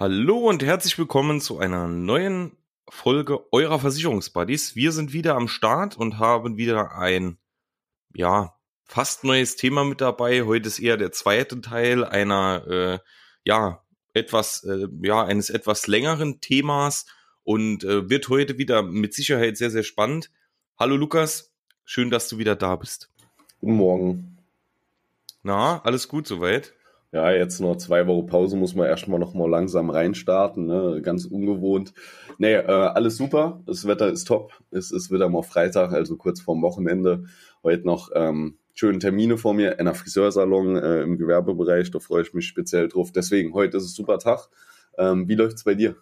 Hallo und herzlich willkommen zu einer neuen Folge eurer Versicherungsbuddies. Wir sind wieder am Start und haben wieder ein, ja, fast neues Thema mit dabei. Heute ist eher der zweite Teil einer, äh, ja, etwas, äh, ja, eines etwas längeren Themas und äh, wird heute wieder mit Sicherheit sehr, sehr spannend. Hallo Lukas, schön, dass du wieder da bist. Guten Morgen. Na, alles gut soweit? Ja, jetzt noch zwei Wochen Pause muss man erstmal noch mal langsam reinstarten, ne? ganz ungewohnt. Nee, äh, alles super, das Wetter ist top, es ist wieder mal Freitag, also kurz vorm Wochenende. Heute noch ähm, schöne Termine vor mir, in einer Friseursalon äh, im Gewerbebereich, da freue ich mich speziell drauf. Deswegen, heute ist es super Tag. Ähm, wie läuft's bei dir?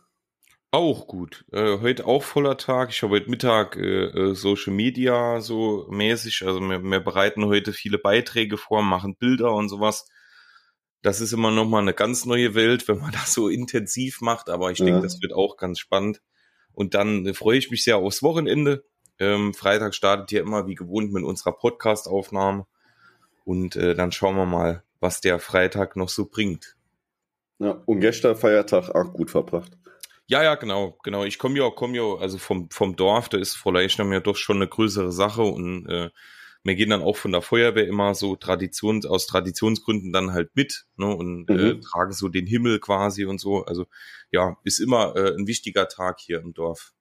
Auch gut. Äh, heute auch voller Tag. Ich habe heute Mittag äh, äh, Social Media so mäßig. Also wir, wir bereiten heute viele Beiträge vor, machen Bilder und sowas das ist immer noch mal eine ganz neue Welt, wenn man das so intensiv macht. Aber ich ja. denke, das wird auch ganz spannend. Und dann äh, freue ich mich sehr aufs Wochenende. Ähm, Freitag startet hier immer wie gewohnt mit unserer Podcast-Aufnahme. Und äh, dann schauen wir mal, was der Freitag noch so bringt. Ja, und gestern Feiertag auch gut verbracht. Ja, ja, genau, genau. Ich komme ja, komme ja, also vom, vom Dorf, da ist Frau Leichnam ja doch schon eine größere Sache und äh, wir gehen dann auch von der Feuerwehr immer so Traditions, aus Traditionsgründen dann halt mit ne, und äh, mhm. äh, tragen so den Himmel quasi und so. Also ja, ist immer äh, ein wichtiger Tag hier im Dorf.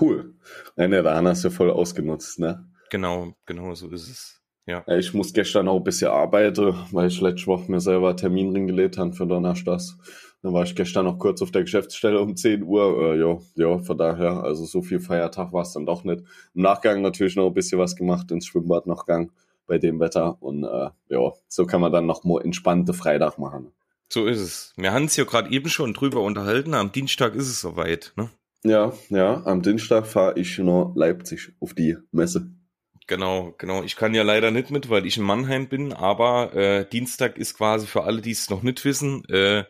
Cool. Nein, ja, da hast du voll ausgenutzt, ne? Genau, genau so ist es. Ja. Ich muss gestern auch ein bisschen arbeiten, weil ich letzte Woche mir selber Termin reingelegt habe für Donnerstags. Dann war ich gestern noch kurz auf der Geschäftsstelle um 10 Uhr. Äh, ja, ja, von daher, also so viel Feiertag war es dann doch nicht. Im Nachgang natürlich noch ein bisschen was gemacht, ins Schwimmbad noch gang bei dem Wetter. Und äh, ja, so kann man dann noch mal entspannte Freitag machen. So ist es. Wir haben es ja gerade eben schon drüber unterhalten. Am Dienstag ist es soweit, ne? Ja, ja, am Dienstag fahre ich nach Leipzig auf die Messe. Genau, genau. Ich kann ja leider nicht mit, weil ich in Mannheim bin, aber äh, Dienstag ist quasi für alle, die es noch nicht wissen, äh,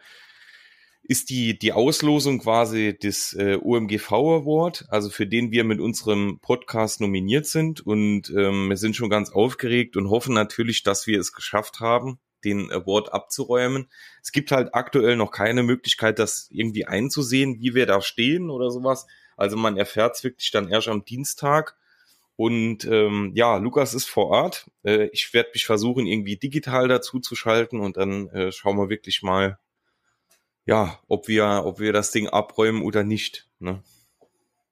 ist die, die Auslosung quasi des äh, UMGV Award, also für den wir mit unserem Podcast nominiert sind. Und ähm, wir sind schon ganz aufgeregt und hoffen natürlich, dass wir es geschafft haben, den Award abzuräumen. Es gibt halt aktuell noch keine Möglichkeit, das irgendwie einzusehen, wie wir da stehen oder sowas. Also man erfährt es wirklich dann erst am Dienstag. Und ähm, ja, Lukas ist vor Ort. Äh, ich werde mich versuchen, irgendwie digital dazu zu schalten und dann äh, schauen wir wirklich mal, ja, ob wir, ob wir das Ding abräumen oder nicht. Ne?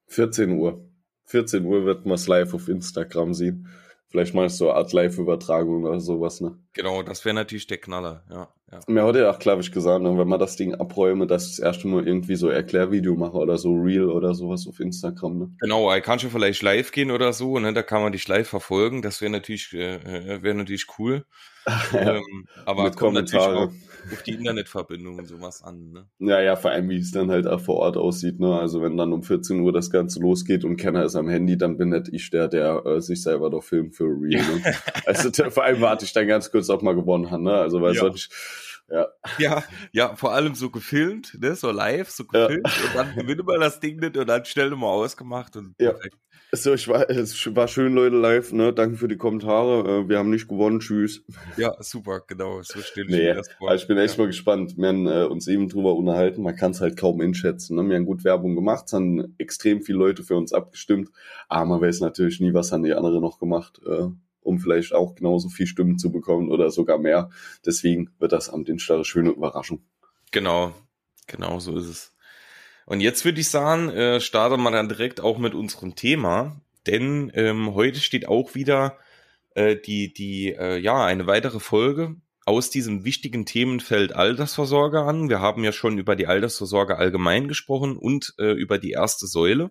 14 Uhr. 14 Uhr wird man es live auf Instagram sehen. Vielleicht mal so eine Art Live-Übertragung oder sowas, ne? Genau, das wäre natürlich der Knaller, ja. Ja. Mir hat ja auch, glaube ich, gesagt, ne, wenn man das Ding abräume, dass ich das erste Mal irgendwie so Erklärvideo mache oder so Real oder sowas auf Instagram, ne? Genau, er kann schon vielleicht live gehen oder so, ne? Da kann man dich live verfolgen. Das wäre natürlich, äh, äh wäre natürlich cool. ähm, aber Mit kommt natürlich auch auf die Internetverbindung und sowas an. Ne? Ja, ja, vor allem, wie es dann halt auch vor Ort aussieht. Ne? Also wenn dann um 14 Uhr das Ganze losgeht und keiner ist am Handy, dann bin nicht ich der, der äh, sich selber doch filmt für Real. Ne? also vor allem warte ich dann ganz kurz, ob mal gewonnen hat. Ne? Also weil ja. sonst ja. ja, ja, vor allem so gefilmt, ne, so live, so gefilmt ja. und dann gewinne mal das Ding nicht und dann schnell nochmal ausgemacht und ja. perfekt. So, ich war, es war schön, Leute, live, ne? Danke für die Kommentare. Äh, wir haben nicht gewonnen, tschüss. Ja, super, genau. So ich nee. Also ich bin echt ja. mal gespannt. Wir haben äh, uns eben drüber unterhalten. Man kann es halt kaum einschätzen. Ne? Wir haben gut Werbung gemacht, es haben extrem viele Leute für uns abgestimmt. Aber man weiß natürlich nie, was haben die anderen noch gemacht, äh, um vielleicht auch genauso viel Stimmen zu bekommen oder sogar mehr. Deswegen wird das am Dienstag eine schöne Überraschung. Genau, genau so ist es. Und jetzt würde ich sagen, äh, starten wir dann direkt auch mit unserem Thema, denn ähm, heute steht auch wieder äh, die, die, äh, ja, eine weitere Folge aus diesem wichtigen Themenfeld Altersvorsorge an. Wir haben ja schon über die Altersvorsorge allgemein gesprochen und äh, über die erste Säule.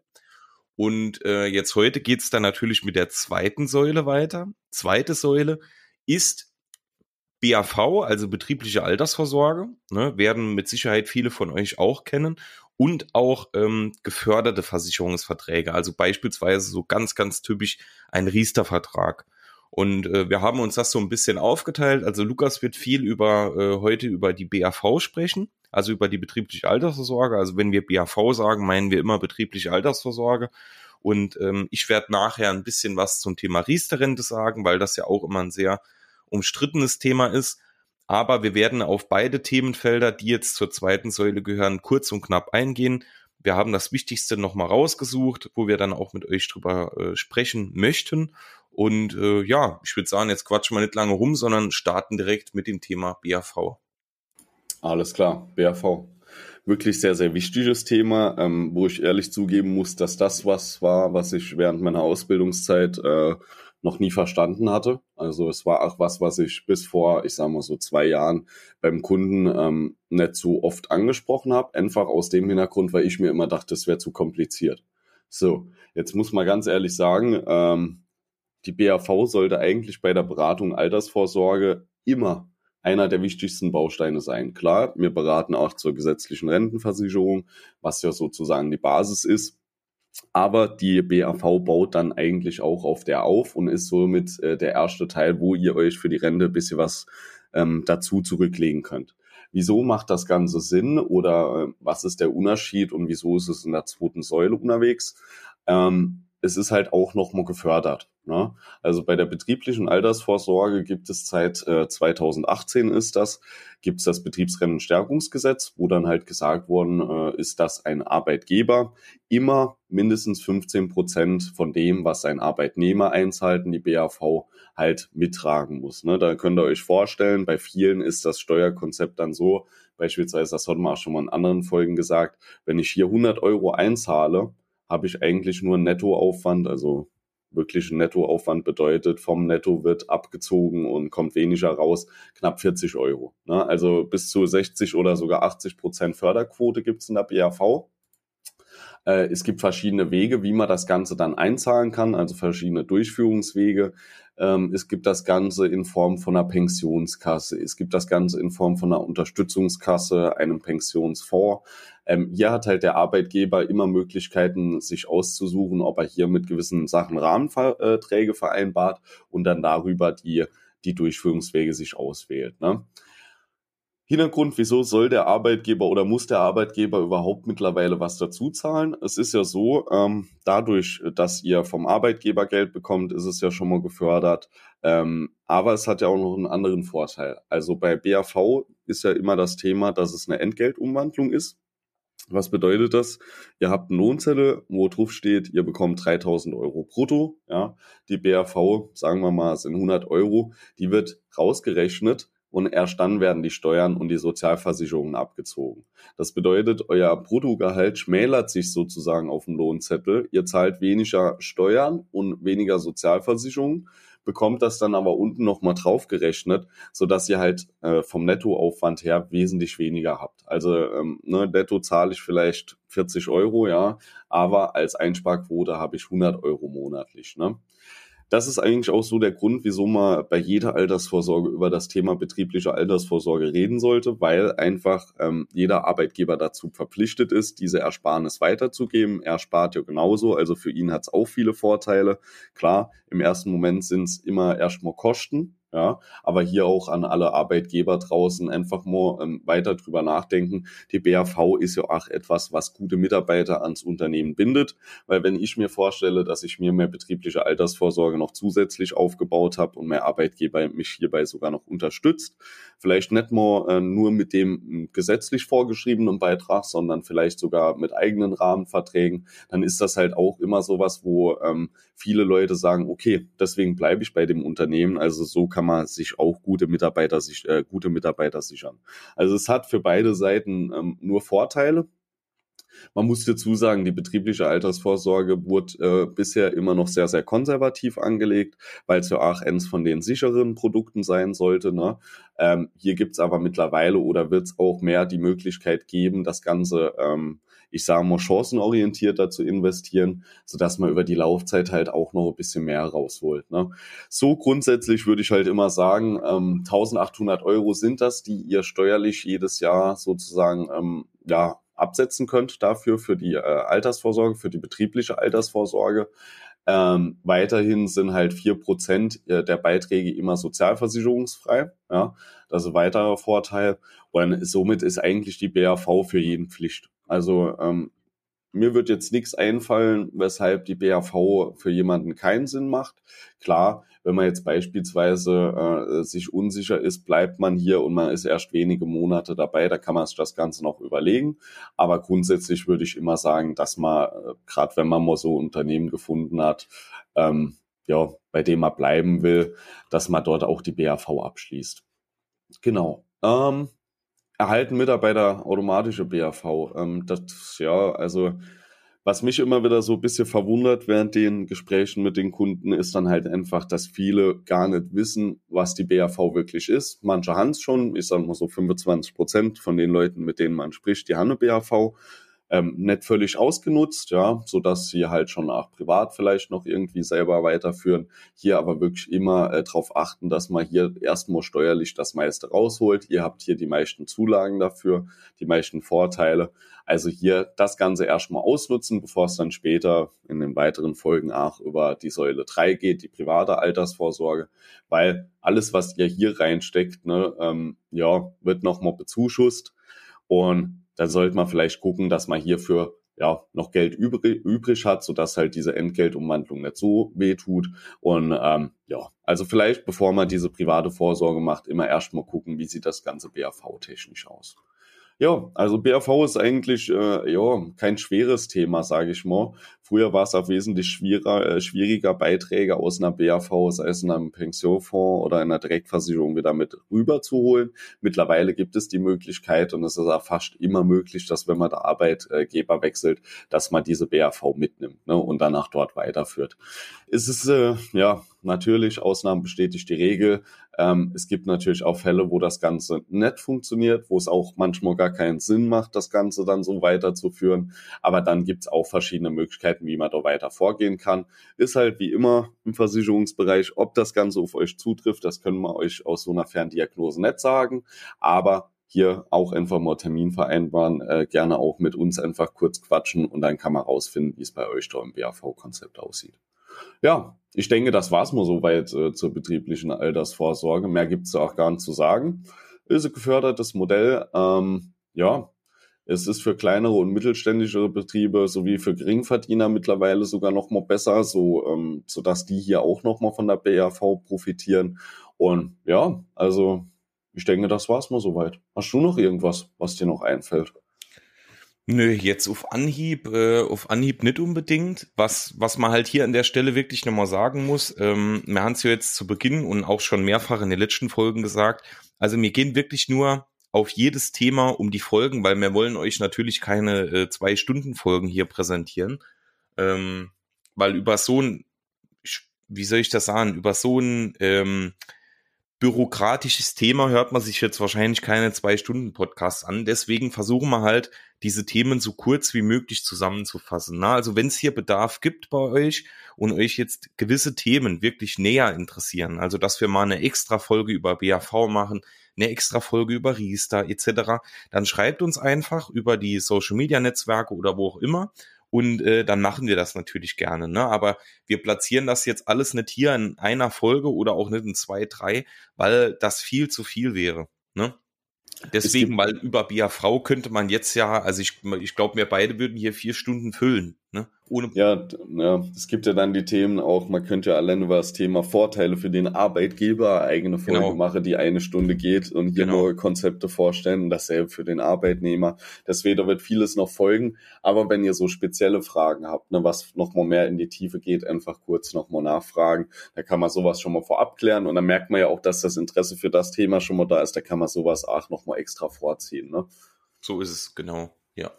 Und äh, jetzt heute geht's dann natürlich mit der zweiten Säule weiter. Zweite Säule ist BAV, also betriebliche Altersvorsorge, ne, werden mit Sicherheit viele von euch auch kennen und auch ähm, geförderte Versicherungsverträge, also beispielsweise so ganz, ganz typisch ein Riester-Vertrag. Und äh, wir haben uns das so ein bisschen aufgeteilt. Also Lukas wird viel über äh, heute über die BAV sprechen, also über die betriebliche Altersvorsorge. Also wenn wir BAV sagen, meinen wir immer betriebliche Altersvorsorge. Und ähm, ich werde nachher ein bisschen was zum Thema Riester-Rente sagen, weil das ja auch immer ein sehr umstrittenes Thema ist. Aber wir werden auf beide Themenfelder, die jetzt zur zweiten Säule gehören, kurz und knapp eingehen. Wir haben das Wichtigste nochmal rausgesucht, wo wir dann auch mit euch drüber äh, sprechen möchten. Und äh, ja, ich würde sagen, jetzt quatschen wir nicht lange rum, sondern starten direkt mit dem Thema BAV. Alles klar, BAV. Wirklich sehr, sehr wichtiges Thema, ähm, wo ich ehrlich zugeben muss, dass das was war, was ich während meiner Ausbildungszeit äh, noch nie verstanden hatte. Also es war auch was, was ich bis vor, ich sage mal so zwei Jahren beim Kunden ähm, nicht so oft angesprochen habe. Einfach aus dem Hintergrund, weil ich mir immer dachte, es wäre zu kompliziert. So, jetzt muss man ganz ehrlich sagen, ähm, die BAV sollte eigentlich bei der Beratung Altersvorsorge immer einer der wichtigsten Bausteine sein. Klar, wir beraten auch zur gesetzlichen Rentenversicherung, was ja sozusagen die Basis ist. Aber die BAV baut dann eigentlich auch auf der auf und ist somit äh, der erste Teil, wo ihr euch für die Rente ein bisschen was ähm, dazu zurücklegen könnt. Wieso macht das Ganze Sinn oder äh, was ist der Unterschied und wieso ist es in der zweiten Säule unterwegs? Ähm, es ist halt auch nochmal gefördert. Ne? Also bei der betrieblichen Altersvorsorge gibt es seit äh, 2018 ist das, gibt es das Betriebsrentenstärkungsgesetz, wo dann halt gesagt worden äh, ist, dass ein Arbeitgeber immer mindestens 15 Prozent von dem, was ein Arbeitnehmer einzahlt, in die BAV halt mittragen muss. Ne? Da könnt ihr euch vorstellen, bei vielen ist das Steuerkonzept dann so, beispielsweise, das hat man auch schon mal in anderen Folgen gesagt, wenn ich hier 100 Euro einzahle, habe ich eigentlich nur einen Nettoaufwand, also wirklich Nettoaufwand bedeutet, vom Netto wird abgezogen und kommt weniger raus, knapp 40 Euro. Ne? Also bis zu 60 oder sogar 80 Prozent Förderquote gibt es in der BAV. Äh, es gibt verschiedene Wege, wie man das Ganze dann einzahlen kann, also verschiedene Durchführungswege. Ähm, es gibt das Ganze in Form von einer Pensionskasse. Es gibt das Ganze in Form von einer Unterstützungskasse, einem Pensionsfonds. Ähm, hier hat halt der Arbeitgeber immer Möglichkeiten, sich auszusuchen, ob er hier mit gewissen Sachen Rahmenverträge vereinbart und dann darüber die, die Durchführungswege sich auswählt. Ne? Hintergrund, wieso soll der Arbeitgeber oder muss der Arbeitgeber überhaupt mittlerweile was dazu zahlen? Es ist ja so, ähm, dadurch, dass ihr vom Arbeitgeber Geld bekommt, ist es ja schon mal gefördert. Ähm, aber es hat ja auch noch einen anderen Vorteil. Also bei BAV ist ja immer das Thema, dass es eine Entgeltumwandlung ist. Was bedeutet das? Ihr habt eine Lohnzelle, wo drauf steht, ihr bekommt 3000 Euro brutto. Ja, die BAV, sagen wir mal, sind 100 Euro. Die wird rausgerechnet und erst dann werden die Steuern und die Sozialversicherungen abgezogen. Das bedeutet, euer Bruttogehalt schmälert sich sozusagen auf dem Lohnzettel. Ihr zahlt weniger Steuern und weniger Sozialversicherungen, bekommt das dann aber unten nochmal draufgerechnet, sodass ihr halt äh, vom Nettoaufwand her wesentlich weniger habt. Also ähm, ne, netto zahle ich vielleicht 40 Euro, ja, aber als Einsparquote habe ich 100 Euro monatlich. Ne? Das ist eigentlich auch so der Grund, wieso man bei jeder Altersvorsorge über das Thema betriebliche Altersvorsorge reden sollte, weil einfach ähm, jeder Arbeitgeber dazu verpflichtet ist, diese Ersparnis weiterzugeben. Er spart ja genauso, also für ihn hat es auch viele Vorteile. Klar, im ersten Moment sind es immer erstmal Kosten, ja, aber hier auch an alle Arbeitgeber draußen einfach mal ähm, weiter drüber nachdenken. Die BAV ist ja auch etwas, was gute Mitarbeiter ans Unternehmen bindet, weil wenn ich mir vorstelle, dass ich mir mehr betriebliche Altersvorsorge noch zusätzlich aufgebaut habe und mehr Arbeitgeber mich hierbei sogar noch unterstützt, vielleicht nicht mal äh, nur mit dem hm, gesetzlich vorgeschriebenen Beitrag, sondern vielleicht sogar mit eigenen Rahmenverträgen, dann ist das halt auch immer sowas, wo ähm, viele Leute sagen, okay, deswegen bleibe ich bei dem Unternehmen. Also so kann man sich auch gute Mitarbeiter sich äh, gute Mitarbeiter sichern. Also es hat für beide Seiten ähm, nur Vorteile. Man muss dazu sagen, die betriebliche Altersvorsorge wurde äh, bisher immer noch sehr, sehr konservativ angelegt, weil es ja auch eins von den sicheren Produkten sein sollte. Ne? Ähm, hier gibt's aber mittlerweile oder wird es auch mehr die Möglichkeit geben, das Ganze ähm, ich sage mal, chancenorientierter zu investieren, sodass man über die Laufzeit halt auch noch ein bisschen mehr rausholt. Ne? So grundsätzlich würde ich halt immer sagen, ähm, 1800 Euro sind das, die ihr steuerlich jedes Jahr sozusagen ähm, ja, absetzen könnt dafür, für die äh, Altersvorsorge, für die betriebliche Altersvorsorge. Ähm, weiterhin sind halt vier Prozent äh, der Beiträge immer sozialversicherungsfrei. Ja, das ist ein weiterer Vorteil. Und somit ist eigentlich die BAV für jeden Pflicht. Also ähm, mir wird jetzt nichts einfallen, weshalb die BAV für jemanden keinen Sinn macht. Klar, wenn man jetzt beispielsweise äh, sich unsicher ist, bleibt man hier und man ist erst wenige Monate dabei, da kann man sich das Ganze noch überlegen. Aber grundsätzlich würde ich immer sagen, dass man, äh, gerade wenn man mal so Unternehmen gefunden hat, ähm, ja, bei dem man bleiben will, dass man dort auch die BAV abschließt. Genau. Ähm, erhalten Mitarbeiter automatische BAV. Ähm, das, ja, also was mich immer wieder so ein bisschen verwundert während den Gesprächen mit den Kunden ist dann halt einfach, dass viele gar nicht wissen, was die BAV wirklich ist. Manche haben es schon, ich sage mal so 25 Prozent von den Leuten, mit denen man spricht, die haben eine BAV ähm, nicht völlig ausgenutzt, ja, so dass sie halt schon auch privat vielleicht noch irgendwie selber weiterführen. Hier aber wirklich immer äh, darauf achten, dass man hier erstmal steuerlich das meiste rausholt. Ihr habt hier die meisten Zulagen dafür, die meisten Vorteile. Also hier das Ganze erstmal ausnutzen, bevor es dann später in den weiteren Folgen auch über die Säule 3 geht, die private Altersvorsorge, weil alles, was ihr hier reinsteckt, ne, ähm, ja, wird nochmal bezuschusst. Und dann sollte man vielleicht gucken, dass man hierfür ja, noch Geld übrig, übrig hat, sodass halt diese Entgeltumwandlung nicht so weh tut. Und ähm, ja, also vielleicht, bevor man diese private Vorsorge macht, immer erstmal gucken, wie sieht das ganze BAV-technisch aus. Ja, also BAV ist eigentlich äh, ja kein schweres Thema, sage ich mal. Früher war es auch wesentlich schwieriger, äh, schwieriger, Beiträge aus einer BAV, sei es in einem Pensionfonds oder einer Direktversicherung wieder mit rüberzuholen. Mittlerweile gibt es die Möglichkeit und es ist auch fast immer möglich, dass wenn man der Arbeitgeber wechselt, dass man diese BAV mitnimmt ne, und danach dort weiterführt. Es ist äh, ja natürlich, Ausnahmen bestätigt die Regel. Ähm, es gibt natürlich auch Fälle, wo das Ganze nicht funktioniert, wo es auch manchmal gar keinen Sinn macht, das Ganze dann so weiterzuführen. Aber dann gibt es auch verschiedene Möglichkeiten, wie man da weiter vorgehen kann. Ist halt wie immer im Versicherungsbereich, ob das Ganze auf euch zutrifft, das können wir euch aus so einer Ferndiagnose nicht sagen. Aber hier auch einfach mal Termin vereinbaren, äh, gerne auch mit uns einfach kurz quatschen und dann kann man rausfinden, wie es bei euch da im BAV-Konzept aussieht. Ja, ich denke, das war's mal soweit äh, zur betrieblichen Altersvorsorge. Mehr gibt's da auch gar nicht zu sagen. Ist ein gefördertes Modell. Ähm, ja, es ist für kleinere und mittelständische Betriebe sowie für Geringverdiener mittlerweile sogar noch mal besser, so ähm, dass die hier auch noch mal von der BAV profitieren. Und ja, also ich denke, das war's mal soweit. Hast du noch irgendwas, was dir noch einfällt? Nö, jetzt auf Anhieb, äh, auf Anhieb nicht unbedingt. Was, was man halt hier an der Stelle wirklich nochmal sagen muss, ähm, wir haben es ja jetzt zu Beginn und auch schon mehrfach in den letzten Folgen gesagt, also wir gehen wirklich nur auf jedes Thema um die Folgen, weil wir wollen euch natürlich keine äh, zwei Stunden Folgen hier präsentieren, ähm, weil über so ein, wie soll ich das sagen, über so ein ähm, bürokratisches Thema hört man sich jetzt wahrscheinlich keine zwei Stunden Podcasts an. Deswegen versuchen wir halt, diese Themen so kurz wie möglich zusammenzufassen. Na, also wenn es hier Bedarf gibt bei euch und euch jetzt gewisse Themen wirklich näher interessieren, also dass wir mal eine extra Folge über BAV machen, eine extra Folge über Riester etc., dann schreibt uns einfach über die Social Media Netzwerke oder wo auch immer und äh, dann machen wir das natürlich gerne. Ne? Aber wir platzieren das jetzt alles nicht hier in einer Folge oder auch nicht in zwei, drei, weil das viel zu viel wäre. Ne? Deswegen, weil über BAV könnte man jetzt ja, also ich, ich glaube, wir beide würden hier vier Stunden füllen. Ne? Ohne ja, ja, es gibt ja dann die Themen auch, man könnte ja allein über das Thema Vorteile für den Arbeitgeber eigene Folge genau. machen, die eine Stunde geht und hier genau. neue Konzepte vorstellen und dasselbe für den Arbeitnehmer. Deswegen wird vieles noch folgen. Aber wenn ihr so spezielle Fragen habt, ne, was nochmal mehr in die Tiefe geht, einfach kurz nochmal nachfragen. Da kann man sowas schon mal vorab klären und dann merkt man ja auch, dass das Interesse für das Thema schon mal da ist. Da kann man sowas auch nochmal extra vorziehen. Ne? So ist es, genau. Ja.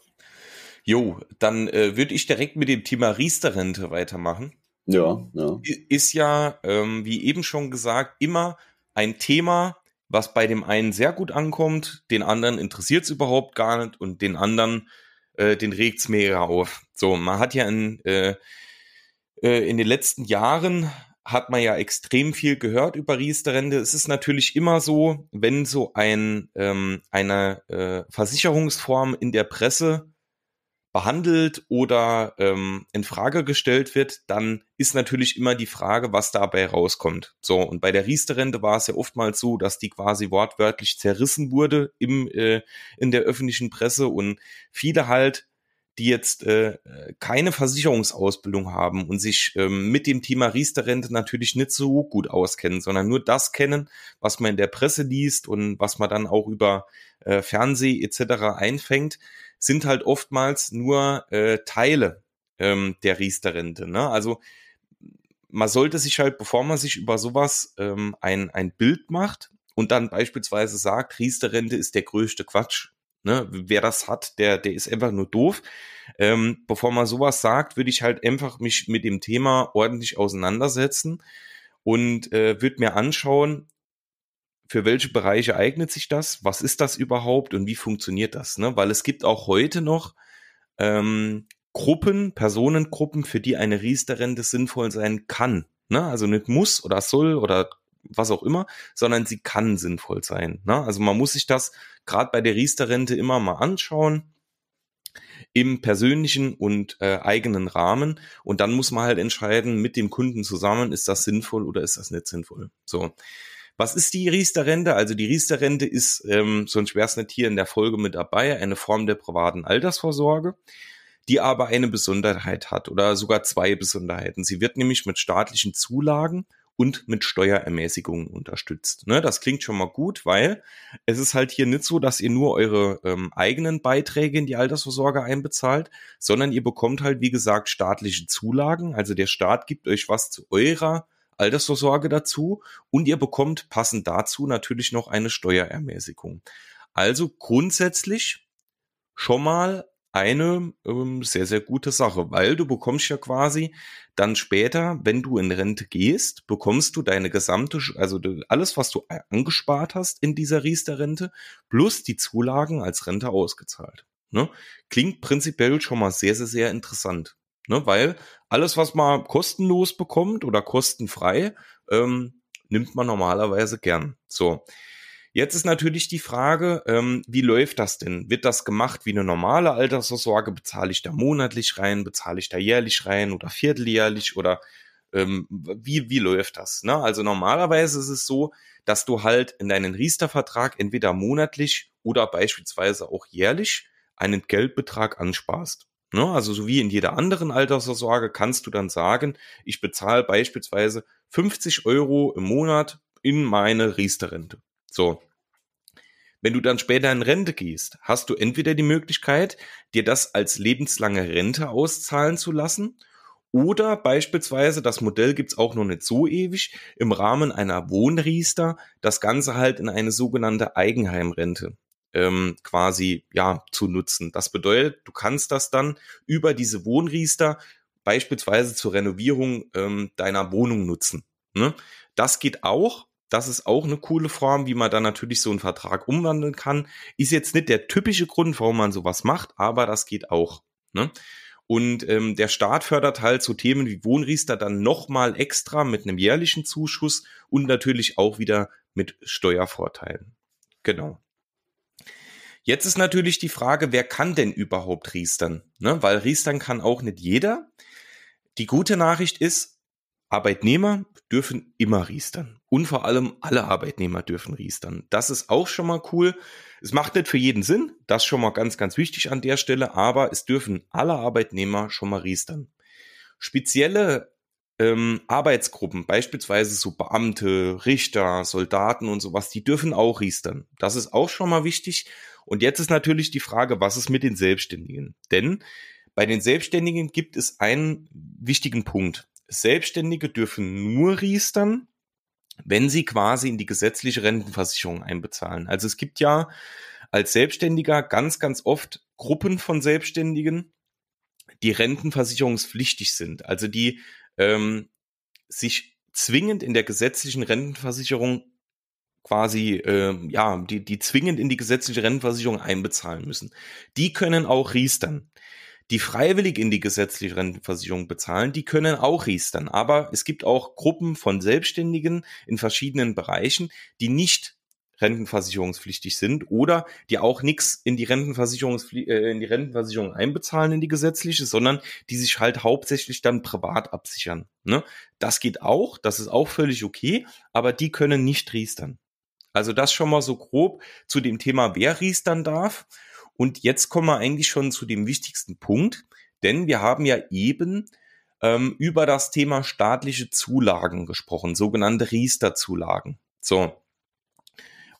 Jo, dann äh, würde ich direkt mit dem Thema Riester-Rente weitermachen. Ja, ja. Ist ja, ähm, wie eben schon gesagt, immer ein Thema, was bei dem einen sehr gut ankommt, den anderen interessiert es überhaupt gar nicht und den anderen, äh, den regt's mega auf. So, man hat ja in, äh, äh, in den letzten Jahren hat man ja extrem viel gehört über Riester-Rente. Es ist natürlich immer so, wenn so ein ähm, eine äh, Versicherungsform in der Presse behandelt oder ähm, in Frage gestellt wird, dann ist natürlich immer die Frage, was dabei rauskommt. So, und bei der Riester-Rente war es ja oftmals so, dass die quasi wortwörtlich zerrissen wurde im, äh, in der öffentlichen Presse und viele halt die jetzt äh, keine Versicherungsausbildung haben und sich ähm, mit dem Thema Riester-Rente natürlich nicht so gut auskennen, sondern nur das kennen, was man in der Presse liest und was man dann auch über äh, Fernseh etc. einfängt, sind halt oftmals nur äh, Teile ähm, der Riester-Rente. Ne? Also man sollte sich halt, bevor man sich über sowas ähm, ein, ein Bild macht und dann beispielsweise sagt, Riester-Rente ist der größte Quatsch, Ne, wer das hat, der, der ist einfach nur doof. Ähm, bevor man sowas sagt, würde ich halt einfach mich mit dem Thema ordentlich auseinandersetzen und äh, würde mir anschauen, für welche Bereiche eignet sich das, was ist das überhaupt und wie funktioniert das, ne? Weil es gibt auch heute noch ähm, Gruppen, Personengruppen, für die eine Riester-Rente sinnvoll sein kann. Ne? Also nicht muss oder soll oder was auch immer, sondern sie kann sinnvoll sein. Ne? Also man muss sich das gerade bei der Riester-Rente immer mal anschauen im persönlichen und äh, eigenen Rahmen und dann muss man halt entscheiden mit dem Kunden zusammen, ist das sinnvoll oder ist das nicht sinnvoll. So. Was ist die Riester-Rente? Also die Riester-Rente ist, ähm, sonst wäre es nicht hier in der Folge mit dabei, eine Form der privaten Altersvorsorge, die aber eine Besonderheit hat oder sogar zwei Besonderheiten. Sie wird nämlich mit staatlichen Zulagen und mit Steuerermäßigungen unterstützt. Ne, das klingt schon mal gut, weil es ist halt hier nicht so, dass ihr nur eure ähm, eigenen Beiträge in die Altersvorsorge einbezahlt, sondern ihr bekommt halt, wie gesagt, staatliche Zulagen. Also der Staat gibt euch was zu eurer Altersvorsorge dazu und ihr bekommt passend dazu natürlich noch eine Steuerermäßigung. Also grundsätzlich schon mal eine ähm, sehr, sehr gute Sache, weil du bekommst ja quasi dann später, wenn du in Rente gehst, bekommst du deine gesamte, also alles, was du angespart hast in dieser Riester-Rente, plus die Zulagen als Rente ausgezahlt. Ne? Klingt prinzipiell schon mal sehr, sehr, sehr interessant. Ne? Weil alles, was man kostenlos bekommt oder kostenfrei, ähm, nimmt man normalerweise gern. So. Jetzt ist natürlich die Frage, ähm, wie läuft das denn? Wird das gemacht wie eine normale Altersvorsorge? Bezahle ich da monatlich rein? Bezahle ich da jährlich rein oder vierteljährlich oder ähm, wie, wie läuft das? Ne? Also normalerweise ist es so, dass du halt in deinen Riester-Vertrag entweder monatlich oder beispielsweise auch jährlich einen Geldbetrag ansparst. Ne? Also so wie in jeder anderen Altersvorsorge kannst du dann sagen, ich bezahle beispielsweise 50 Euro im Monat in meine Riester-Rente. So. Wenn du dann später in Rente gehst, hast du entweder die Möglichkeit, dir das als lebenslange Rente auszahlen zu lassen oder beispielsweise, das Modell gibt's auch noch nicht so ewig, im Rahmen einer Wohnriester das Ganze halt in eine sogenannte Eigenheimrente ähm, quasi ja zu nutzen. Das bedeutet, du kannst das dann über diese Wohnriester beispielsweise zur Renovierung ähm, deiner Wohnung nutzen. Ne? Das geht auch, das ist auch eine coole Form, wie man dann natürlich so einen Vertrag umwandeln kann. Ist jetzt nicht der typische Grund, warum man sowas macht, aber das geht auch. Ne? Und ähm, der Staat fördert halt so Themen wie Wohnriester dann nochmal extra mit einem jährlichen Zuschuss und natürlich auch wieder mit Steuervorteilen. Genau. Jetzt ist natürlich die Frage, wer kann denn überhaupt riestern? Ne? Weil riestern kann auch nicht jeder. Die gute Nachricht ist, Arbeitnehmer dürfen immer riestern. Und vor allem alle Arbeitnehmer dürfen riestern. Das ist auch schon mal cool. Es macht nicht für jeden Sinn. Das schon mal ganz, ganz wichtig an der Stelle. Aber es dürfen alle Arbeitnehmer schon mal riestern. Spezielle ähm, Arbeitsgruppen, beispielsweise so Beamte, Richter, Soldaten und sowas, die dürfen auch riestern. Das ist auch schon mal wichtig. Und jetzt ist natürlich die Frage, was ist mit den Selbstständigen? Denn bei den Selbstständigen gibt es einen wichtigen Punkt. Selbstständige dürfen nur riestern, wenn sie quasi in die gesetzliche Rentenversicherung einbezahlen. Also es gibt ja als Selbstständiger ganz, ganz oft Gruppen von Selbstständigen, die rentenversicherungspflichtig sind. Also die ähm, sich zwingend in der gesetzlichen Rentenversicherung quasi, äh, ja, die, die zwingend in die gesetzliche Rentenversicherung einbezahlen müssen. Die können auch riestern die freiwillig in die gesetzliche Rentenversicherung bezahlen, die können auch riestern. Aber es gibt auch Gruppen von Selbstständigen in verschiedenen Bereichen, die nicht rentenversicherungspflichtig sind oder die auch nichts in die Rentenversicherungspfli äh, in die Rentenversicherung einbezahlen in die gesetzliche, sondern die sich halt hauptsächlich dann privat absichern. Ne? Das geht auch, das ist auch völlig okay, aber die können nicht riestern. Also das schon mal so grob zu dem Thema, wer riestern darf. Und jetzt kommen wir eigentlich schon zu dem wichtigsten Punkt, denn wir haben ja eben ähm, über das Thema staatliche Zulagen gesprochen, sogenannte Riester-Zulagen. So.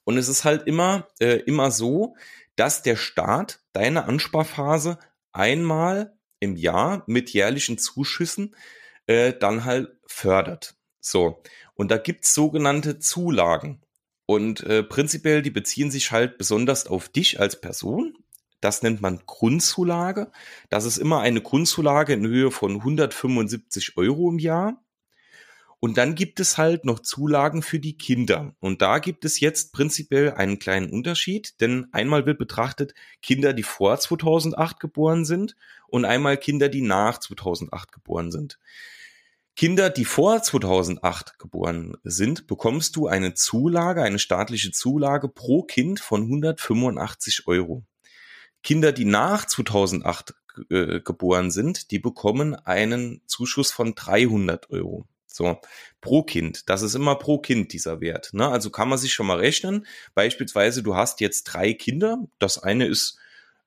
Und es ist halt immer, äh, immer so, dass der Staat deine Ansparphase einmal im Jahr mit jährlichen Zuschüssen äh, dann halt fördert. So. Und da gibt's sogenannte Zulagen. Und äh, prinzipiell, die beziehen sich halt besonders auf dich als Person. Das nennt man Grundzulage. Das ist immer eine Grundzulage in Höhe von 175 Euro im Jahr. Und dann gibt es halt noch Zulagen für die Kinder. Und da gibt es jetzt prinzipiell einen kleinen Unterschied, denn einmal wird betrachtet Kinder, die vor 2008 geboren sind und einmal Kinder, die nach 2008 geboren sind. Kinder, die vor 2008 geboren sind, bekommst du eine Zulage, eine staatliche Zulage pro Kind von 185 Euro. Kinder, die nach 2008 äh, geboren sind, die bekommen einen Zuschuss von 300 Euro. So, pro Kind. Das ist immer pro Kind dieser Wert. Ne? Also kann man sich schon mal rechnen. Beispielsweise, du hast jetzt drei Kinder. Das eine ist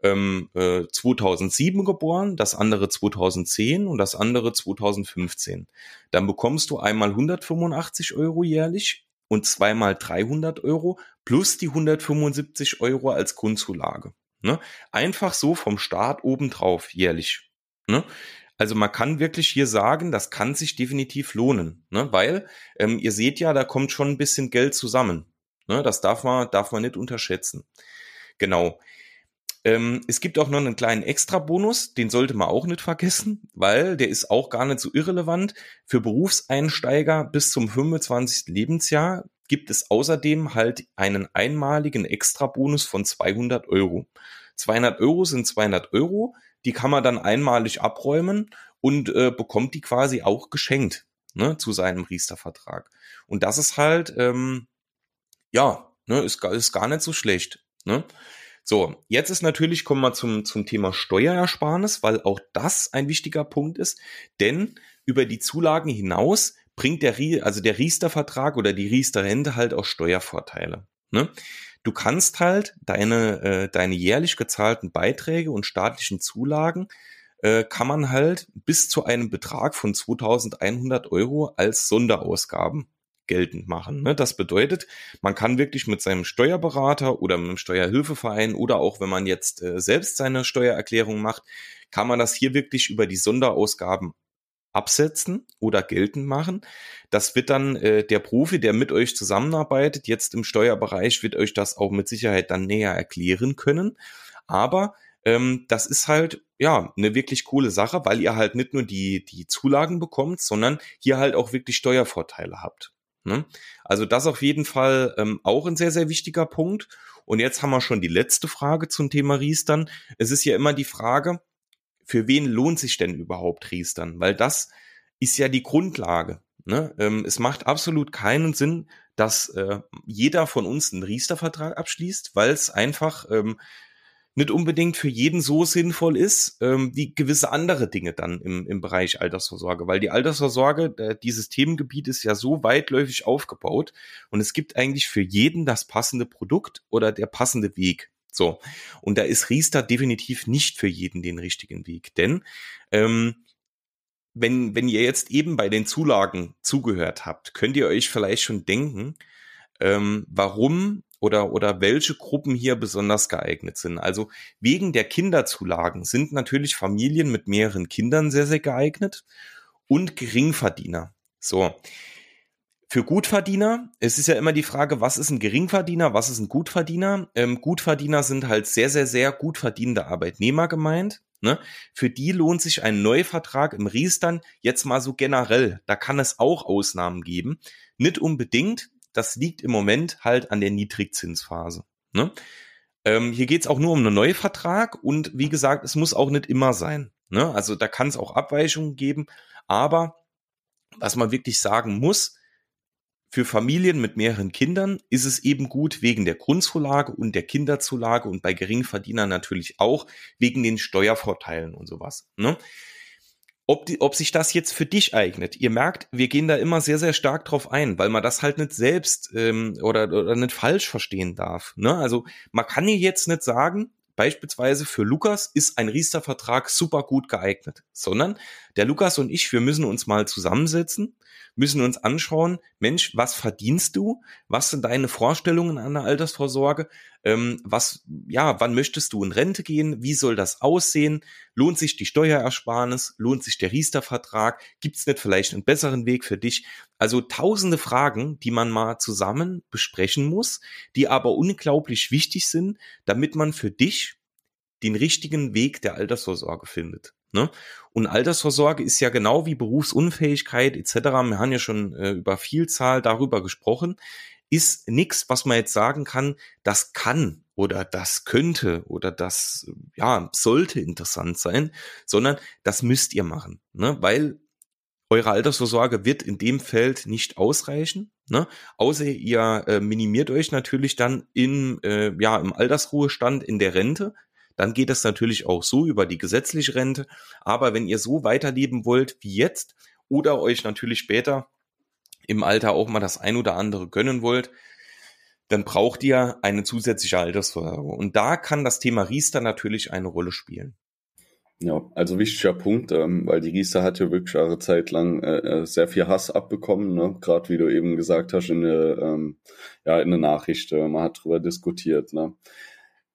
ähm, äh, 2007 geboren, das andere 2010 und das andere 2015. Dann bekommst du einmal 185 Euro jährlich und zweimal 300 Euro plus die 175 Euro als Grundzulage. Ne? Einfach so vom Staat obendrauf jährlich. Ne? Also man kann wirklich hier sagen, das kann sich definitiv lohnen, ne? weil ähm, ihr seht ja, da kommt schon ein bisschen Geld zusammen. Ne? Das darf man, darf man nicht unterschätzen. Genau. Ähm, es gibt auch noch einen kleinen Extra-Bonus, den sollte man auch nicht vergessen, weil der ist auch gar nicht so irrelevant. Für Berufseinsteiger bis zum 25. Lebensjahr gibt es außerdem halt einen einmaligen Extra-Bonus von 200 Euro. 200 Euro sind 200 Euro die kann man dann einmalig abräumen und äh, bekommt die quasi auch geschenkt ne, zu seinem Riester-Vertrag. Und das ist halt, ähm, ja, ne, ist, ist gar nicht so schlecht. Ne? So, jetzt ist natürlich, kommen wir zum, zum Thema Steuerersparnis, weil auch das ein wichtiger Punkt ist, denn über die Zulagen hinaus bringt der, also der Riester-Vertrag oder die Riester-Rente halt auch Steuervorteile. Ne? Du kannst halt deine, äh, deine jährlich gezahlten Beiträge und staatlichen Zulagen äh, kann man halt bis zu einem Betrag von 2100 Euro als Sonderausgaben geltend machen. Ne? Das bedeutet, man kann wirklich mit seinem Steuerberater oder mit einem Steuerhilfeverein oder auch wenn man jetzt äh, selbst seine Steuererklärung macht, kann man das hier wirklich über die Sonderausgaben absetzen oder geltend machen. Das wird dann äh, der Profi, der mit euch zusammenarbeitet, jetzt im Steuerbereich, wird euch das auch mit Sicherheit dann näher erklären können. Aber ähm, das ist halt ja eine wirklich coole Sache, weil ihr halt nicht nur die die Zulagen bekommt, sondern hier halt auch wirklich Steuervorteile habt. Ne? Also das auf jeden Fall ähm, auch ein sehr sehr wichtiger Punkt. Und jetzt haben wir schon die letzte Frage zum Thema Riestern. Es ist ja immer die Frage, für wen lohnt sich denn überhaupt Riestern? Weil das ist ja die Grundlage. Ne? Ähm, es macht absolut keinen Sinn, dass äh, jeder von uns einen Riester-Vertrag abschließt, weil es einfach ähm, nicht unbedingt für jeden so sinnvoll ist, ähm, wie gewisse andere Dinge dann im, im Bereich Altersvorsorge. Weil die Altersvorsorge, äh, dieses Themengebiet ist ja so weitläufig aufgebaut und es gibt eigentlich für jeden das passende Produkt oder der passende Weg. So. Und da ist Riester definitiv nicht für jeden den richtigen Weg. Denn ähm, wenn, wenn ihr jetzt eben bei den Zulagen zugehört habt, könnt ihr euch vielleicht schon denken, ähm, warum oder, oder welche Gruppen hier besonders geeignet sind. Also wegen der Kinderzulagen sind natürlich Familien mit mehreren Kindern sehr, sehr geeignet und Geringverdiener. So. Für Gutverdiener, es ist ja immer die Frage, was ist ein Geringverdiener, was ist ein Gutverdiener? Ähm, Gutverdiener sind halt sehr, sehr, sehr gut verdienende Arbeitnehmer gemeint. Ne? Für die lohnt sich ein Neuvertrag im Riestern jetzt mal so generell. Da kann es auch Ausnahmen geben. Nicht unbedingt. Das liegt im Moment halt an der Niedrigzinsphase. Ne? Ähm, hier geht's auch nur um einen Neuvertrag und wie gesagt, es muss auch nicht immer sein. Ne? Also da kann es auch Abweichungen geben. Aber was man wirklich sagen muss, für Familien mit mehreren Kindern ist es eben gut wegen der Grundzulage und der Kinderzulage und bei Geringverdienern natürlich auch wegen den Steuervorteilen und sowas. Ne? Ob, die, ob sich das jetzt für dich eignet. Ihr merkt, wir gehen da immer sehr, sehr stark drauf ein, weil man das halt nicht selbst ähm, oder, oder nicht falsch verstehen darf. Ne? Also man kann hier jetzt nicht sagen, beispielsweise für Lukas ist ein Riester-Vertrag super gut geeignet, sondern der Lukas und ich, wir müssen uns mal zusammensetzen, müssen uns anschauen, Mensch, was verdienst du? Was sind deine Vorstellungen an der Altersvorsorge? Ähm, was, ja, wann möchtest du in Rente gehen? Wie soll das aussehen? Lohnt sich die Steuerersparnis? Lohnt sich der Riester-Vertrag? Gibt es nicht vielleicht einen besseren Weg für dich? Also tausende Fragen, die man mal zusammen besprechen muss, die aber unglaublich wichtig sind, damit man für dich den richtigen Weg der Altersvorsorge findet. Ne? Und Altersvorsorge ist ja genau wie Berufsunfähigkeit etc. Wir haben ja schon äh, über Vielzahl darüber gesprochen. Ist nichts, was man jetzt sagen kann, das kann oder das könnte oder das ja sollte interessant sein, sondern das müsst ihr machen, ne? weil eure Altersvorsorge wird in dem Feld nicht ausreichen, ne? außer ihr äh, minimiert euch natürlich dann in, äh, ja, im Altersruhestand in der Rente, dann geht es natürlich auch so über die gesetzliche Rente. Aber wenn ihr so weiterleben wollt wie jetzt oder euch natürlich später im Alter auch mal das ein oder andere gönnen wollt, dann braucht ihr eine zusätzliche Altersvorsorge. Und da kann das Thema Riester natürlich eine Rolle spielen. Ja, also wichtiger Punkt, ähm, weil die Riester hat ja wirklich eine Zeit lang äh, äh, sehr viel Hass abbekommen, ne? gerade wie du eben gesagt hast in der, ähm, ja, in der Nachricht, äh, man hat drüber diskutiert. Ne?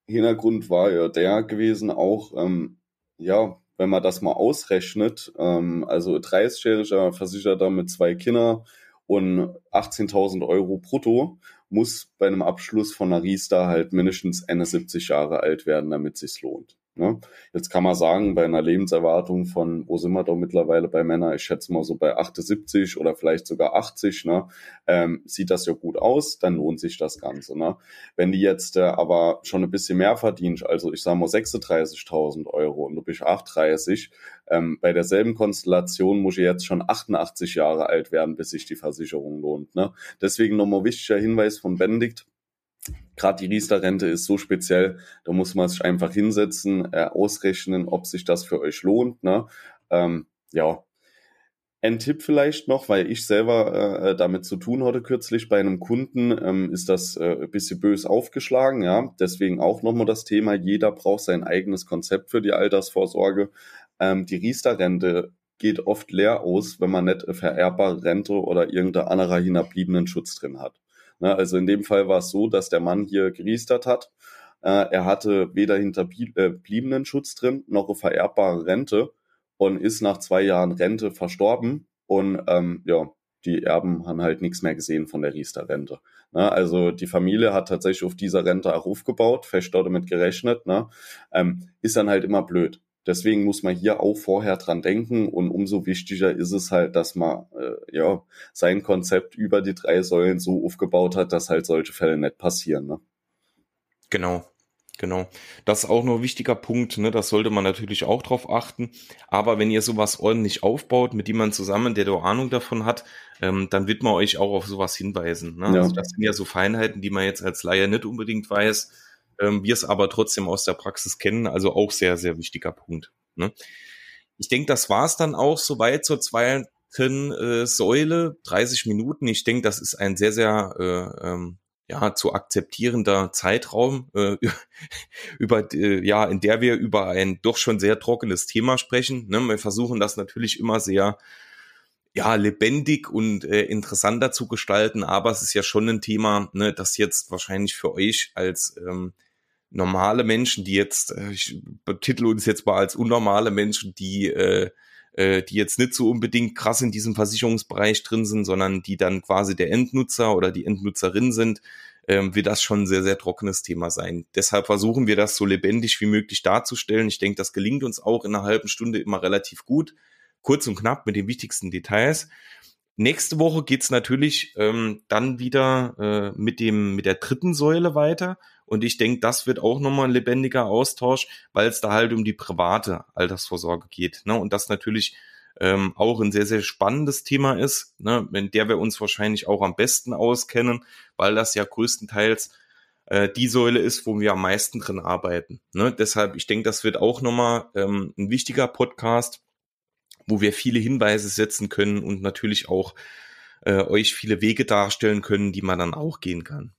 Hintergrund war ja der gewesen auch, ähm, ja, wenn man das mal ausrechnet, ähm, also 30-jähriger Versicherter mit zwei Kindern und 18.000 Euro brutto muss bei einem Abschluss von einer halt mindestens 71 Jahre alt werden, damit es sich lohnt. Ne? Jetzt kann man sagen, bei einer Lebenserwartung von, wo sind wir doch mittlerweile bei Männern, ich schätze mal so bei 78 oder vielleicht sogar 80, ne? ähm, sieht das ja gut aus, dann lohnt sich das Ganze. Ne? Wenn die jetzt äh, aber schon ein bisschen mehr verdient, also ich sage mal 36.000 Euro und du bist 38, ähm, bei derselben Konstellation muss ich jetzt schon 88 Jahre alt werden, bis sich die Versicherung lohnt. Ne? Deswegen nochmal wichtiger Hinweis von Benedikt, gerade die Riester-Rente ist so speziell, da muss man sich einfach hinsetzen, äh, ausrechnen, ob sich das für euch lohnt. Ne? Ähm, ja, ein Tipp vielleicht noch, weil ich selber äh, damit zu tun hatte kürzlich bei einem Kunden, ähm, ist das äh, ein bisschen bös aufgeschlagen, ja. Deswegen auch nochmal das Thema, jeder braucht sein eigenes Konzept für die Altersvorsorge. Ähm, die Riester-Rente geht oft leer aus, wenn man nicht eine vererbbare Rente oder irgendeiner anderer hinabbliebenen Schutz drin hat. Ne, also in dem Fall war es so, dass der Mann hier geriestert hat. Äh, er hatte weder hinterbliebenen äh, Schutz drin, noch eine vererbbare Rente und ist nach zwei Jahren Rente verstorben. Und ähm, ja, die Erben haben halt nichts mehr gesehen von der Riester-Rente. Ne? Also die Familie hat tatsächlich auf dieser Rente auch aufgebaut, fest damit gerechnet. Ne? Ähm, ist dann halt immer blöd. Deswegen muss man hier auch vorher dran denken und umso wichtiger ist es halt, dass man äh, ja sein Konzept über die drei Säulen so aufgebaut hat, dass halt solche Fälle nicht passieren. Ne? Genau, genau. Das ist auch noch ein wichtiger Punkt, ne? Das sollte man natürlich auch drauf achten. Aber wenn ihr sowas ordentlich aufbaut mit jemandem zusammen, der da Ahnung davon hat, ähm, dann wird man euch auch auf sowas hinweisen. Ne? Ja. Also das sind ja so Feinheiten, die man jetzt als Laie nicht unbedingt weiß ähm, wir es aber trotzdem aus der Praxis kennen. Also auch sehr, sehr wichtiger Punkt. Ne? Ich denke, das war es dann auch soweit zur zweiten äh, Säule, 30 Minuten. Ich denke, das ist ein sehr, sehr äh, ähm, ja, zu akzeptierender Zeitraum, äh, über, äh, ja, in der wir über ein doch schon sehr trockenes Thema sprechen. Ne? Wir versuchen das natürlich immer sehr ja, lebendig und äh, interessanter zu gestalten, aber es ist ja schon ein Thema, ne, das jetzt wahrscheinlich für euch als ähm, normale Menschen, die jetzt, äh, ich betitel uns jetzt mal als unnormale Menschen, die, äh, äh, die jetzt nicht so unbedingt krass in diesem Versicherungsbereich drin sind, sondern die dann quasi der Endnutzer oder die Endnutzerin sind, ähm, wird das schon ein sehr, sehr trockenes Thema sein. Deshalb versuchen wir das so lebendig wie möglich darzustellen. Ich denke, das gelingt uns auch in einer halben Stunde immer relativ gut. Kurz und knapp mit den wichtigsten Details. Nächste Woche geht's natürlich ähm, dann wieder äh, mit dem mit der dritten Säule weiter und ich denke, das wird auch nochmal ein lebendiger Austausch, weil es da halt um die private Altersvorsorge geht. Ne? Und das natürlich ähm, auch ein sehr, sehr spannendes Thema ist, ne? in der wir uns wahrscheinlich auch am besten auskennen, weil das ja größtenteils äh, die Säule ist, wo wir am meisten drin arbeiten. Ne? Deshalb, ich denke, das wird auch nochmal ähm, ein wichtiger Podcast, wo wir viele Hinweise setzen können und natürlich auch äh, euch viele Wege darstellen können, die man dann auch gehen kann.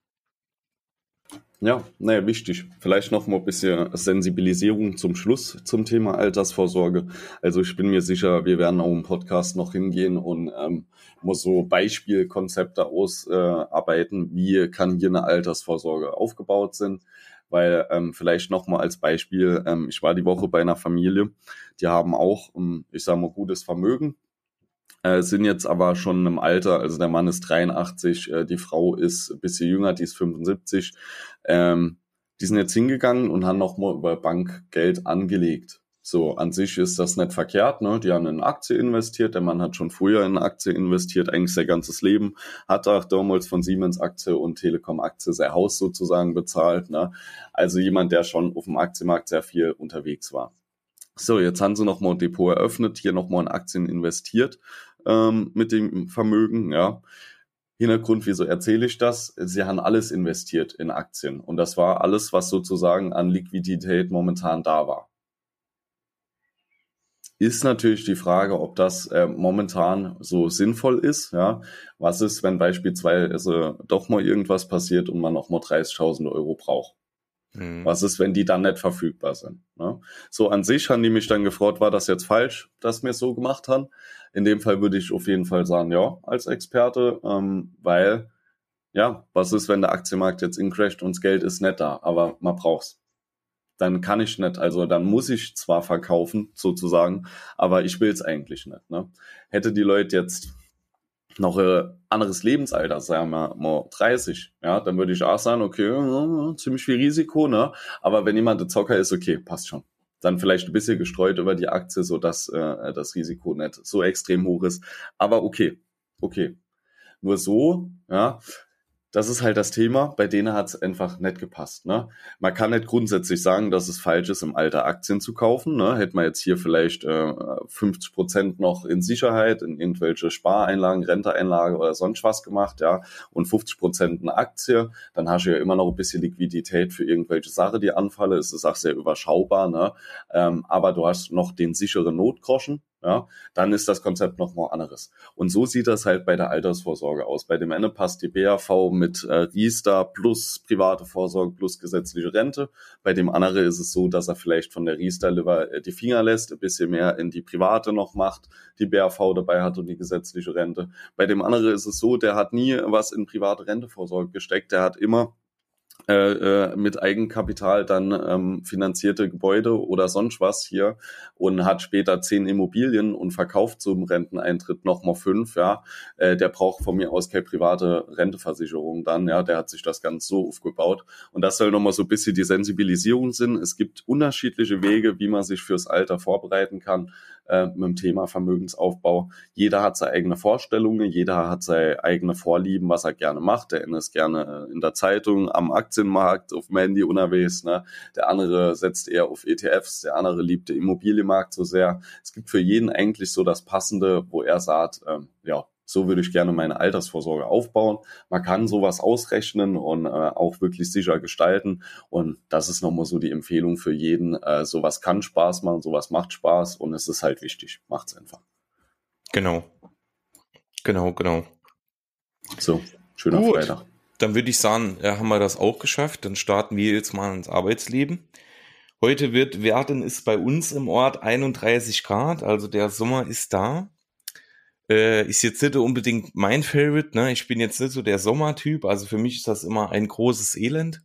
Ja, naja, wichtig. Vielleicht noch mal ein bisschen Sensibilisierung zum Schluss zum Thema Altersvorsorge. Also ich bin mir sicher, wir werden auch im Podcast noch hingehen und ähm, muss so Beispielkonzepte ausarbeiten, äh, wie kann hier eine Altersvorsorge aufgebaut sind. Weil ähm, vielleicht noch mal als Beispiel, ähm, ich war die Woche bei einer Familie, die haben auch, ähm, ich sage mal, gutes Vermögen, äh, sind jetzt aber schon im Alter, also der Mann ist 83, äh, die Frau ist ein bisschen jünger, die ist 75. Ähm, die sind jetzt hingegangen und haben nochmal über Bank Geld angelegt. So, an sich ist das nicht verkehrt, ne? Die haben in Aktie investiert, der Mann hat schon früher in Aktie investiert, eigentlich sein ganzes Leben, hat auch damals von Siemens Aktie und Telekom Aktie sein Haus sozusagen bezahlt, ne? Also jemand, der schon auf dem Aktienmarkt sehr viel unterwegs war. So, jetzt haben sie nochmal ein Depot eröffnet, hier nochmal in Aktien investiert ähm, mit dem Vermögen, ja. Hintergrund, wieso erzähle ich das? Sie haben alles investiert in Aktien und das war alles, was sozusagen an Liquidität momentan da war. Ist natürlich die Frage, ob das äh, momentan so sinnvoll ist. Ja, was ist, wenn beispielsweise doch mal irgendwas passiert und man noch mal 30.000 Euro braucht? Mhm. Was ist, wenn die dann nicht verfügbar sind? Ne? So an sich haben die mich dann gefragt, war das jetzt falsch, dass wir es so gemacht haben? In dem Fall würde ich auf jeden Fall sagen, ja, als Experte, ähm, weil, ja, was ist, wenn der Aktienmarkt jetzt incrasht und das Geld ist nicht da, aber man braucht's. Dann kann ich nicht, also dann muss ich zwar verkaufen, sozusagen, aber ich will's eigentlich nicht. Ne? Hätte die Leute jetzt noch ein anderes Lebensalter, sagen wir mal 30, ja, dann würde ich auch sagen, okay, ziemlich viel Risiko, ne? Aber wenn jemand der Zocker ist, okay, passt schon. Dann vielleicht ein bisschen gestreut über die Aktie, so dass äh, das Risiko nicht so extrem hoch ist. Aber okay, okay. Nur so, ja, das ist halt das Thema. Bei denen hat es einfach nicht gepasst. Ne? Man kann nicht grundsätzlich sagen, dass es falsch ist, im Alter Aktien zu kaufen. Ne? Hätte man jetzt hier vielleicht äh, 50 Prozent noch in Sicherheit, in irgendwelche Spareinlagen, Renteeinlage oder sonst was gemacht, ja, und 50 Prozent eine Aktie, dann hast du ja immer noch ein bisschen Liquidität für irgendwelche Sachen, die anfallen. Es ist auch sehr überschaubar, ne? Ähm, aber du hast noch den sicheren Notgroschen, ja, dann ist das Konzept nochmal anderes. Und so sieht das halt bei der Altersvorsorge aus. Bei dem einen passt die BAV mit äh, Riester plus private Vorsorge plus gesetzliche Rente. Bei dem anderen ist es so, dass er vielleicht von der Riester lieber äh, die Finger lässt, ein bisschen mehr in die private noch macht, die BAV dabei hat und die gesetzliche Rente. Bei dem anderen ist es so, der hat nie was in private Rentevorsorge gesteckt, der hat immer äh, äh, mit Eigenkapital dann ähm, finanzierte Gebäude oder sonst was hier und hat später zehn Immobilien und verkauft zum Renteneintritt nochmal fünf, ja, äh, der braucht von mir aus keine private Renteversicherung dann, ja, der hat sich das ganz so aufgebaut. Und das soll nochmal so ein bisschen die Sensibilisierung sind. Es gibt unterschiedliche Wege, wie man sich fürs Alter vorbereiten kann äh, mit dem Thema Vermögensaufbau. Jeder hat seine eigene Vorstellungen, jeder hat seine eigene Vorlieben, was er gerne macht. Der eine ist gerne in der Zeitung, am Aktienmarkt, auf dem Handy unterwegs. Ne? Der andere setzt eher auf ETFs, der andere liebt den Immobilienmarkt so sehr. Es gibt für jeden eigentlich so das Passende, wo er sagt, ähm, ja, so würde ich gerne meine Altersvorsorge aufbauen. Man kann sowas ausrechnen und äh, auch wirklich sicher gestalten. Und das ist nochmal so die Empfehlung für jeden. Äh, sowas kann Spaß machen, sowas macht Spaß und es ist halt wichtig. Macht's einfach. Genau. Genau, genau. So, schöner Gut. Freitag. Dann würde ich sagen, ja, haben wir das auch geschafft. Dann starten wir jetzt mal ins Arbeitsleben. Heute wird werden ist bei uns im Ort 31 Grad, also der Sommer ist da. Äh, ist jetzt nicht unbedingt mein Favorite, ne? Ich bin jetzt nicht so der Sommertyp, also für mich ist das immer ein großes Elend.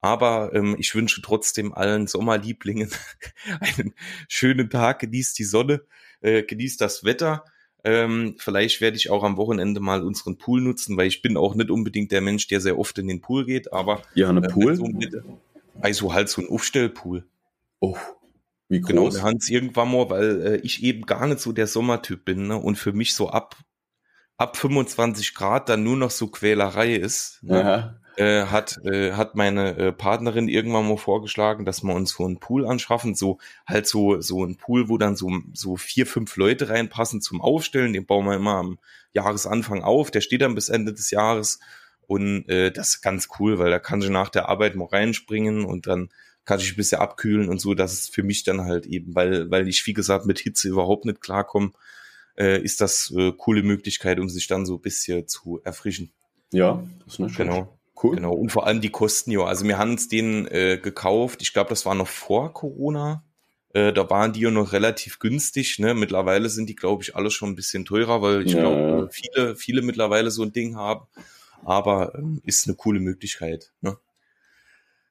Aber ähm, ich wünsche trotzdem allen Sommerlieblingen einen schönen Tag, genießt die Sonne, äh, genießt das Wetter. Ähm, vielleicht werde ich auch am Wochenende mal unseren Pool nutzen, weil ich bin auch nicht unbedingt der Mensch, der sehr oft in den Pool geht, aber ja, eine äh, Pool? So mit, also halt so ein Aufstellpool. Oh. Wie genau, groß? Genau, wir haben es irgendwann mal, weil äh, ich eben gar nicht so der Sommertyp bin, ne? Und für mich so ab, ab 25 Grad dann nur noch so Quälerei ist. Ne? Äh, hat, äh, hat meine äh, Partnerin irgendwann mal vorgeschlagen, dass wir uns so einen Pool anschaffen, so halt so, so ein Pool, wo dann so, so vier, fünf Leute reinpassen zum Aufstellen. Den bauen wir immer am Jahresanfang auf. Der steht dann bis Ende des Jahres. Und äh, das ist ganz cool, weil da kann ich nach der Arbeit mal reinspringen und dann kann ich ein bisschen abkühlen und so, dass es für mich dann halt eben, weil, weil ich, wie gesagt, mit Hitze überhaupt nicht klarkomme, äh, ist das äh, coole Möglichkeit, um sich dann so ein bisschen zu erfrischen. Ja, das ist eine Genau. Cool. Genau, und vor allem die Kosten, ja. Also wir haben uns den äh, gekauft, ich glaube, das war noch vor Corona. Äh, da waren die ja noch relativ günstig. Ne? Mittlerweile sind die, glaube ich, alle schon ein bisschen teurer, weil ich ja. glaube, viele, viele mittlerweile so ein Ding haben. Aber ähm, ist eine coole Möglichkeit. Ne?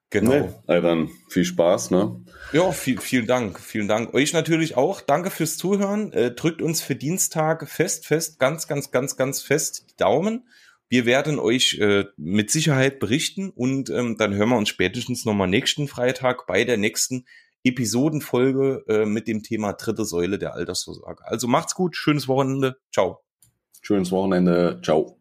Genau. Nee, also dann viel Spaß, ne? Ja, viel, vielen Dank. Vielen Dank. Euch natürlich auch. Danke fürs Zuhören. Äh, drückt uns für Dienstag fest, fest, ganz, ganz, ganz, ganz fest die Daumen. Wir werden euch äh, mit Sicherheit berichten und ähm, dann hören wir uns spätestens nochmal nächsten Freitag bei der nächsten Episodenfolge äh, mit dem Thema dritte Säule der Altersvorsorge. Also macht's gut, schönes Wochenende. Ciao. Schönes Wochenende. Ciao.